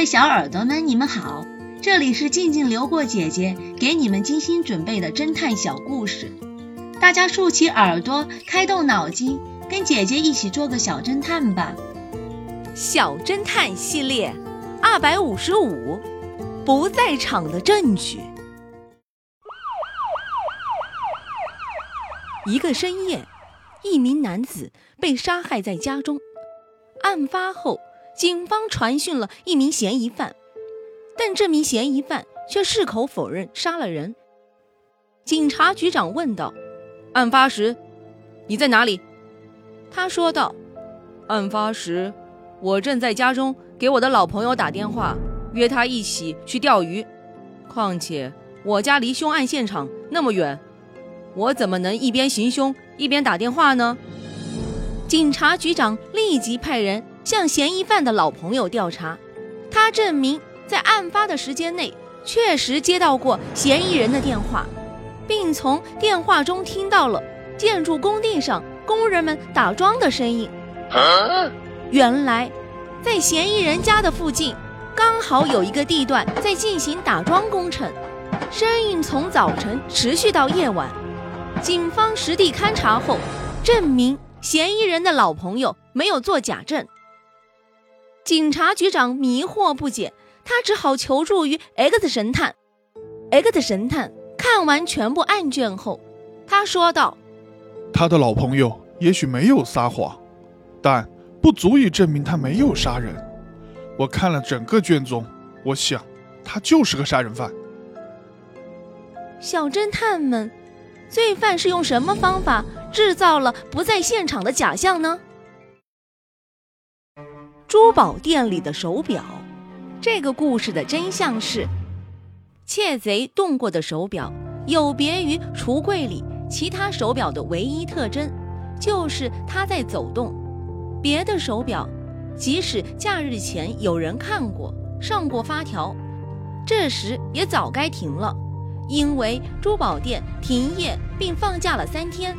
位小耳朵们，你们好，这里是静静流过姐姐给你们精心准备的侦探小故事，大家竖起耳朵，开动脑筋，跟姐姐一起做个小侦探吧。小侦探系列二百五十五，不在场的证据。一个深夜，一名男子被杀害在家中。案发后，警方传讯了一名嫌疑犯，但这名嫌疑犯却矢口否认杀了人。警察局长问道：“案发时你在哪里？”他说道：“案发时，我正在家中给我的老朋友打电话，约他一起去钓鱼。况且我家离凶案现场那么远，我怎么能一边行凶一边打电话呢？”警察局长立即派人向嫌疑犯的老朋友调查，他证明在案发的时间内确实接到过嫌疑人的电话，并从电话中听到了建筑工地上工人们打桩的声音。原来，在嫌疑人家的附近，刚好有一个地段在进行打桩工程，声音从早晨持续到夜晚。警方实地勘查后，证明。嫌疑人的老朋友没有做假证，警察局长迷惑不解，他只好求助于 X 神探。X 神探看完全部案卷后，他说道：“他的老朋友也许没有撒谎，但不足以证明他没有杀人。我看了整个卷宗，我想他就是个杀人犯。”小侦探们，罪犯是用什么方法？制造了不在现场的假象呢？珠宝店里的手表，这个故事的真相是，窃贼动过的手表有别于橱柜里其他手表的唯一特征，就是它在走动。别的手表，即使假日前有人看过、上过发条，这时也早该停了，因为珠宝店停业并放假了三天。